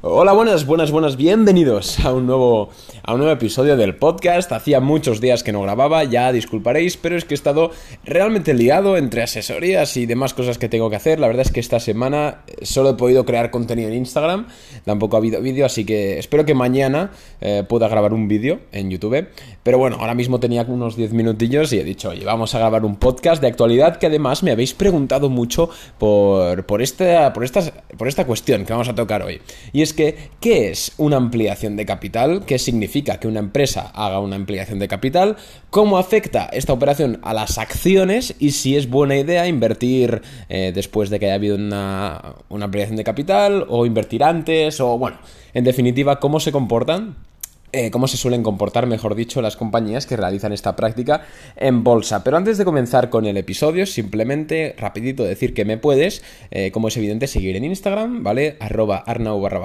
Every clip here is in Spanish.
Hola, buenas, buenas, buenas, bienvenidos a un nuevo a un nuevo episodio del podcast. Hacía muchos días que no grababa, ya disculparéis, pero es que he estado realmente liado entre asesorías y demás cosas que tengo que hacer. La verdad es que esta semana solo he podido crear contenido en Instagram, tampoco ha habido vídeo, así que espero que mañana eh, pueda grabar un vídeo en YouTube. Pero bueno, ahora mismo tenía unos 10 minutillos y he dicho, oye, vamos a grabar un podcast de actualidad que además me habéis preguntado mucho por, por, esta, por, estas, por esta cuestión que vamos a tocar hoy. Y es que, ¿qué es una ampliación de capital? ¿Qué significa? que una empresa haga una ampliación de capital, cómo afecta esta operación a las acciones y si es buena idea invertir eh, después de que haya habido una, una ampliación de capital o invertir antes o bueno, en definitiva, cómo se comportan eh, cómo se suelen comportar, mejor dicho, las compañías que realizan esta práctica en bolsa. Pero antes de comenzar con el episodio, simplemente rapidito decir que me puedes, eh, como es evidente, seguir en Instagram, ¿vale? Arroba arnau barra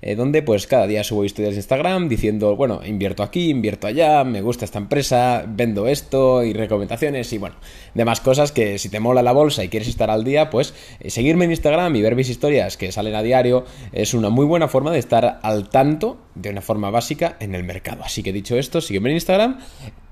eh, donde pues cada día subo historias de Instagram diciendo, bueno, invierto aquí, invierto allá, me gusta esta empresa, vendo esto y recomendaciones y bueno, demás cosas que si te mola la bolsa y quieres estar al día, pues seguirme en Instagram y ver mis historias que salen a diario es una muy buena forma de estar al tanto de una forma básica en el mercado. Así que dicho esto, sígueme en Instagram,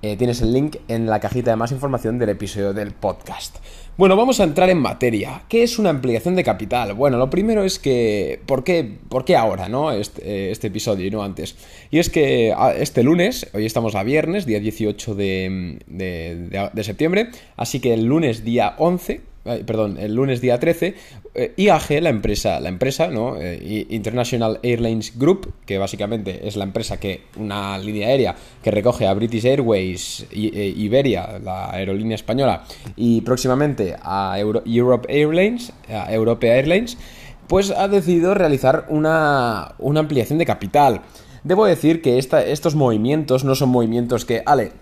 eh, tienes el link en la cajita de más información del episodio del podcast. Bueno, vamos a entrar en materia. ¿Qué es una ampliación de capital? Bueno, lo primero es que, ¿por qué, por qué ahora, no? Este, eh, este, episodio y no antes. Y es que ah, este lunes, hoy estamos a viernes, día 18 de, de septiembre, así que el lunes día 11 perdón, el lunes día 13, eh, IAG, la empresa, la empresa, ¿no? Eh, International Airlines Group, que básicamente es la empresa que, una línea aérea que recoge a British Airways, e Iberia, la aerolínea española, y próximamente a Europe Airlines, a Europe Airlines, pues ha decidido realizar una, una ampliación de capital. Debo decir que estos movimientos no son movimientos que, ale,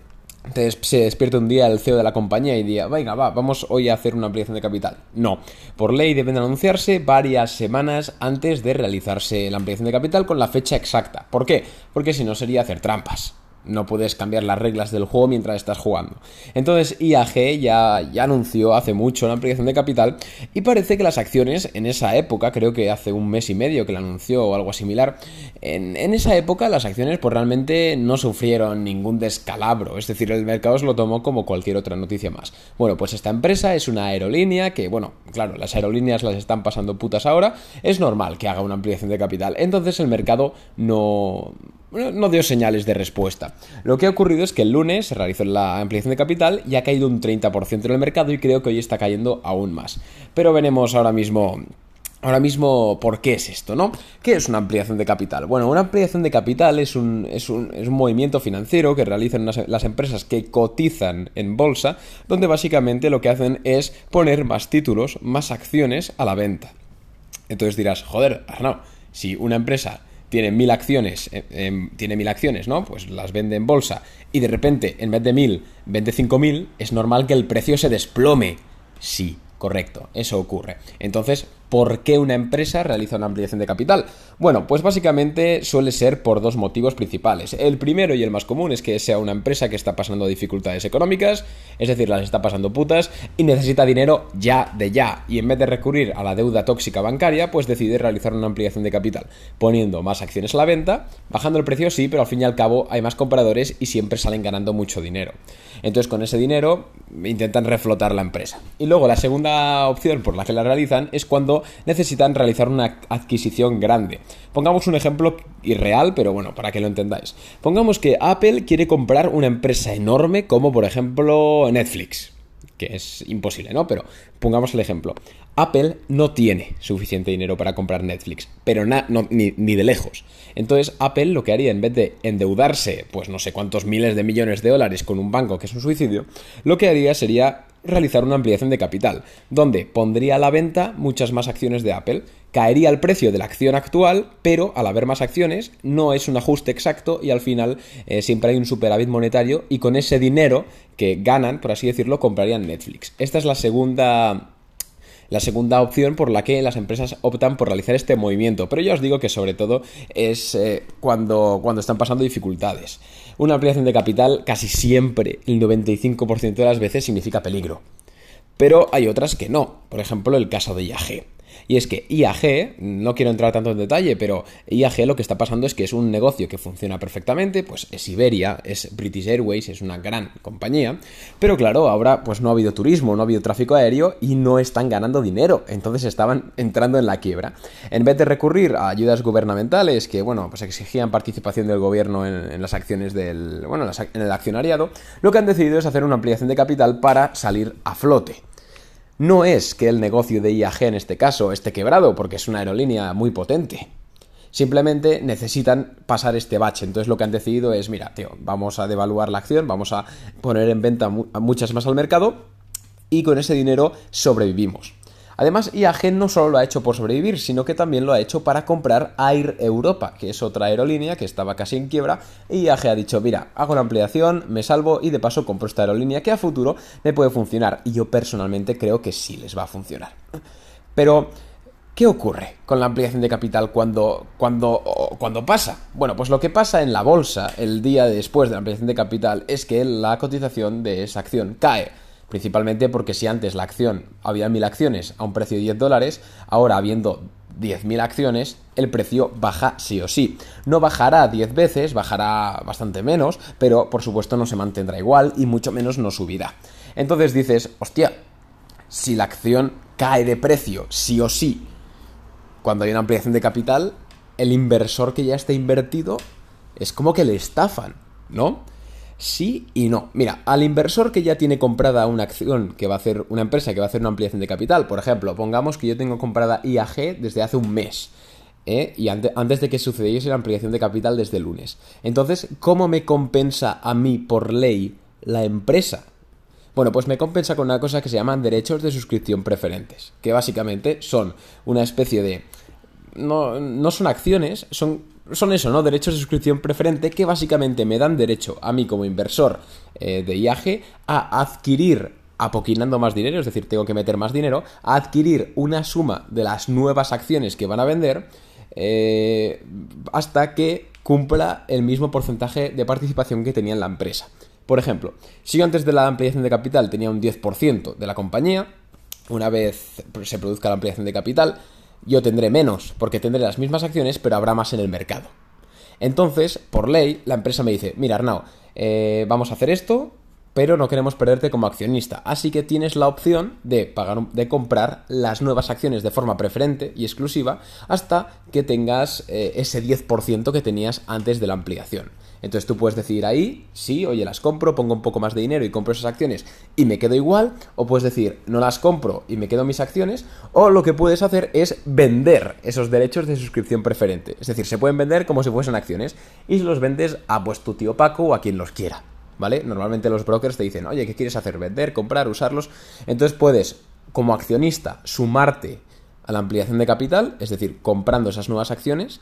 se despierta un día el CEO de la compañía y diga, venga, va, vamos hoy a hacer una ampliación de capital. No, por ley deben anunciarse varias semanas antes de realizarse la ampliación de capital con la fecha exacta. ¿Por qué? Porque si no sería hacer trampas no puedes cambiar las reglas del juego mientras estás jugando. Entonces IAG ya, ya anunció hace mucho la ampliación de capital y parece que las acciones en esa época, creo que hace un mes y medio que la anunció o algo similar, en, esa época las acciones pues realmente no sufrieron ningún descalabro, es decir, el mercado se lo tomó como cualquier otra noticia más. Bueno, pues esta empresa es una aerolínea que, bueno, claro, las aerolíneas las están pasando putas ahora, es normal que haga una ampliación de capital, entonces el mercado no no dio señales de respuesta. Lo que ha ocurrido es que el lunes se realizó la ampliación de capital y ha caído un 30% en el mercado y creo que hoy está cayendo aún más. Pero veremos ahora mismo Ahora mismo, ¿por qué es esto, no? ¿Qué es una ampliación de capital? Bueno, una ampliación de capital es un, es un, es un movimiento financiero que realizan las empresas que cotizan en bolsa, donde básicamente lo que hacen es poner más títulos, más acciones a la venta. Entonces dirás, joder, Arnau, si una empresa tiene mil acciones, eh, em, tiene mil acciones, ¿no? Pues las vende en bolsa y de repente, en vez de mil, vende cinco mil, es normal que el precio se desplome. Sí, correcto, eso ocurre. Entonces, ¿Por qué una empresa realiza una ampliación de capital? Bueno, pues básicamente suele ser por dos motivos principales. El primero y el más común es que sea una empresa que está pasando dificultades económicas, es decir, las está pasando putas y necesita dinero ya de ya. Y en vez de recurrir a la deuda tóxica bancaria, pues decide realizar una ampliación de capital, poniendo más acciones a la venta, bajando el precio sí, pero al fin y al cabo hay más compradores y siempre salen ganando mucho dinero. Entonces con ese dinero intentan reflotar la empresa. Y luego la segunda opción por la que la realizan es cuando necesitan realizar una adquisición grande. Pongamos un ejemplo irreal, pero bueno, para que lo entendáis. Pongamos que Apple quiere comprar una empresa enorme como por ejemplo Netflix que es imposible, ¿no? Pero pongamos el ejemplo. Apple no tiene suficiente dinero para comprar Netflix, pero ni, ni, de lejos. Entonces Apple lo que haría en vez de endeudarse, pues no sé cuántos miles de millones de dólares con un banco que es un suicidio, lo que haría sería realizar una ampliación de capital, donde pondría a la venta muchas más acciones de Apple, caería el precio de la acción actual, pero al haber más acciones no es un ajuste exacto y al final eh, siempre hay un superávit monetario y con ese dinero que ganan, por así decirlo, comprarían Netflix. Esta es la segunda la segunda opción por la que las empresas optan por realizar este movimiento. Pero ya os digo que sobre todo es eh, cuando, cuando están pasando dificultades. Una ampliación de capital casi siempre, el 95% de las veces, significa peligro. Pero hay otras que no. Por ejemplo, el caso de IAG. Y es que IAG, no quiero entrar tanto en detalle, pero IAG lo que está pasando es que es un negocio que funciona perfectamente, pues es Iberia, es British Airways, es una gran compañía, pero claro, ahora pues no ha habido turismo, no ha habido tráfico aéreo y no están ganando dinero, entonces estaban entrando en la quiebra. En vez de recurrir a ayudas gubernamentales que, bueno, pues exigían participación del gobierno en, las acciones del, bueno, en el accionariado, lo que han decidido es hacer una ampliación de capital para salir a flote. No es que el negocio de IAG en este caso esté quebrado, porque es una aerolínea muy potente. Simplemente necesitan pasar este bache. Entonces lo que han decidido es, mira, tío, vamos a devaluar la acción, vamos a poner en venta muchas más al mercado y con ese dinero sobrevivimos. Además, IAG no solo lo ha hecho por sobrevivir, sino que también lo ha hecho para comprar Air Europa, que es otra aerolínea que estaba casi en quiebra, y IAG ha dicho, mira, hago una ampliación, me salvo y de paso compro esta aerolínea que a futuro me puede funcionar. Y yo personalmente creo que sí les va a funcionar. Pero, ¿Qué ocurre con la ampliación de capital cuando, cuando, cuando pasa? Bueno, pues lo que pasa en la bolsa el día después de la ampliación de capital es que la cotización de esa acción cae Principalmente porque si antes la acción había mil acciones a un precio de 10 dólares, ahora habiendo 10.000 acciones, el precio baja sí o sí. No bajará 10 veces, bajará bastante menos, pero por supuesto no se mantendrá igual y mucho menos no subirá. Entonces dices, hostia, si la acción cae de precio sí o sí, cuando hay una ampliación de capital, el inversor que ya está invertido es como que le estafan, ¿no? Sí y no. Mira, al inversor que ya tiene comprada una acción que va a hacer una empresa que va a hacer una ampliación de capital, por ejemplo, pongamos que yo tengo comprada IAG desde hace un mes. ¿eh? Y antes de que sucediese la ampliación de capital desde el lunes. Entonces, ¿cómo me compensa a mí por ley la empresa? Bueno, pues me compensa con una cosa que se llaman derechos de suscripción preferentes, que básicamente son una especie de... No, no son acciones, son son eso, ¿no? Derechos de suscripción preferente que básicamente me dan derecho a mí como inversor eh, de IAG a adquirir apoquinando más dinero, es decir, tengo que meter más dinero, a adquirir una suma de las nuevas acciones que van a vender eh, hasta que cumpla el mismo porcentaje de participación que tenía en la empresa. Por ejemplo, si yo antes de la ampliación de capital tenía un 10% de la compañía, una vez se produzca la ampliación de capital, yo tendré menos, porque tendré las mismas acciones, pero habrá más en el mercado. Entonces, por ley, la empresa me dice, mira Arnau, eh, vamos a hacer esto, pero no queremos perderte como accionista. Así que tienes la opción de, pagar, de comprar las nuevas acciones de forma preferente y exclusiva hasta que tengas eh, ese 10% que tenías antes de la ampliación. Entonces tú puedes decir ahí, sí, oye, las compro, pongo un poco más de dinero y compro esas acciones y me quedo igual, o puedes decir, no las compro y me quedo mis acciones, o lo que puedes hacer es vender esos derechos de suscripción preferente. Es decir, se pueden vender como si fuesen acciones y los vendes a tu tío Paco o a quien los quiera. ¿Vale? Normalmente los brokers te dicen, oye, ¿qué quieres hacer? ¿Vender? ¿Comprar? ¿Usarlos? Entonces puedes, como accionista, sumarte a la ampliación de capital, es decir, comprando esas nuevas acciones,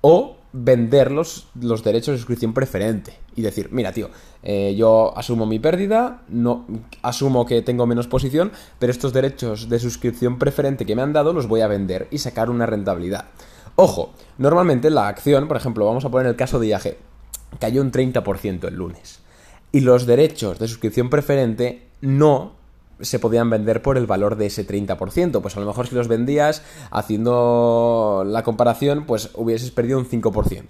o vender los, derechos de suscripción preferente y decir, mira tío, eh, yo asumo mi pérdida, no asumo que tengo menos posición, pero estos derechos de suscripción preferente que me han dado los voy a vender y sacar una rentabilidad. Ojo, normalmente la acción, por ejemplo, vamos a poner el caso de IAG, cayó un 30% el lunes. Y los derechos de suscripción preferente no se podían vender por el valor de ese 30%. Pues a lo mejor si los vendías haciendo la comparación, pues hubieses perdido un 5%.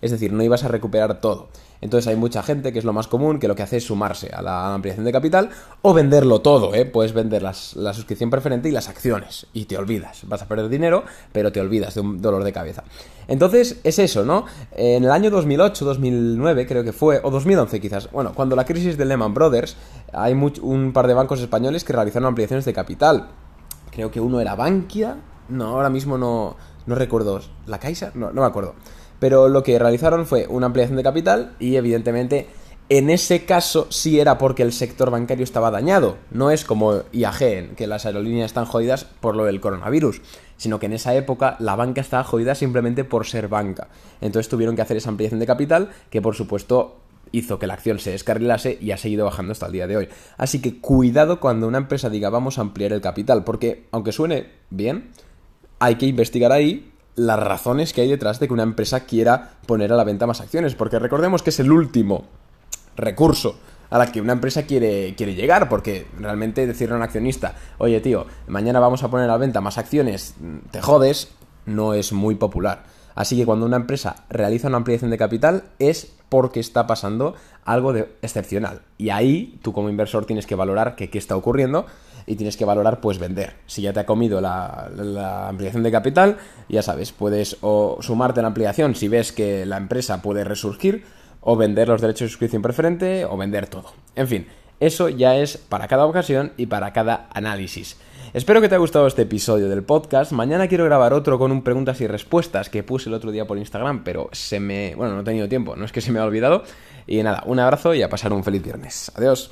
Es decir, no ibas a recuperar todo. Entonces hay mucha gente, que es lo más común, que lo que hace es sumarse a la ampliación de capital o venderlo todo, ¿eh? Puedes vender la suscripción preferente y las acciones y te olvidas. Vas a perder dinero, pero te olvidas de un dolor de cabeza. Entonces es eso, ¿no? En el año 2008, 2009 creo que fue, o 2011 quizás, bueno, cuando la crisis de Lehman Brothers, hay un par de bancos españoles que realizaron ampliaciones de capital. Creo que uno era Bankia, no, ahora mismo no, no recuerdo. ¿La Caixa? No, no me acuerdo. Pero lo que realizaron fue una ampliación de capital y evidentemente en ese caso sí era porque el sector bancario estaba dañado. No es como IAG, que las aerolíneas están jodidas por lo del coronavirus, sino que en esa época la banca estaba jodida simplemente por ser banca. Entonces tuvieron que hacer esa ampliación de capital que por supuesto hizo que la acción se descarrilase y ha seguido bajando hasta el día de hoy. Así que cuidado cuando una empresa diga vamos a ampliar el capital, porque aunque suene bien, hay que investigar ahí las razones que hay detrás de que una empresa quiera poner a la venta más acciones, porque recordemos que es el último recurso a la que una empresa quiere, quiere llegar, porque realmente decirle a un accionista, oye tío, mañana vamos a poner a la venta más acciones, te jodes, no es muy popular. Así que cuando una empresa realiza una ampliación de capital es porque está pasando algo de excepcional. Y ahí tú como inversor tienes que valorar qué está ocurriendo y tienes que valorar pues vender. Si ya te ha comido la, ampliación de capital, ya sabes, puedes o sumarte a la ampliación si ves que la empresa puede resurgir, o vender los derechos de suscripción preferente, o vender todo. En fin, eso ya es para cada ocasión y para cada análisis. Espero que te haya gustado este episodio del podcast. Mañana quiero grabar otro con un preguntas y respuestas que puse el otro día por Instagram, pero se me... Bueno, no he tenido tiempo, no es que se me ha olvidado. Y nada, un abrazo y a pasar un feliz viernes. Adiós.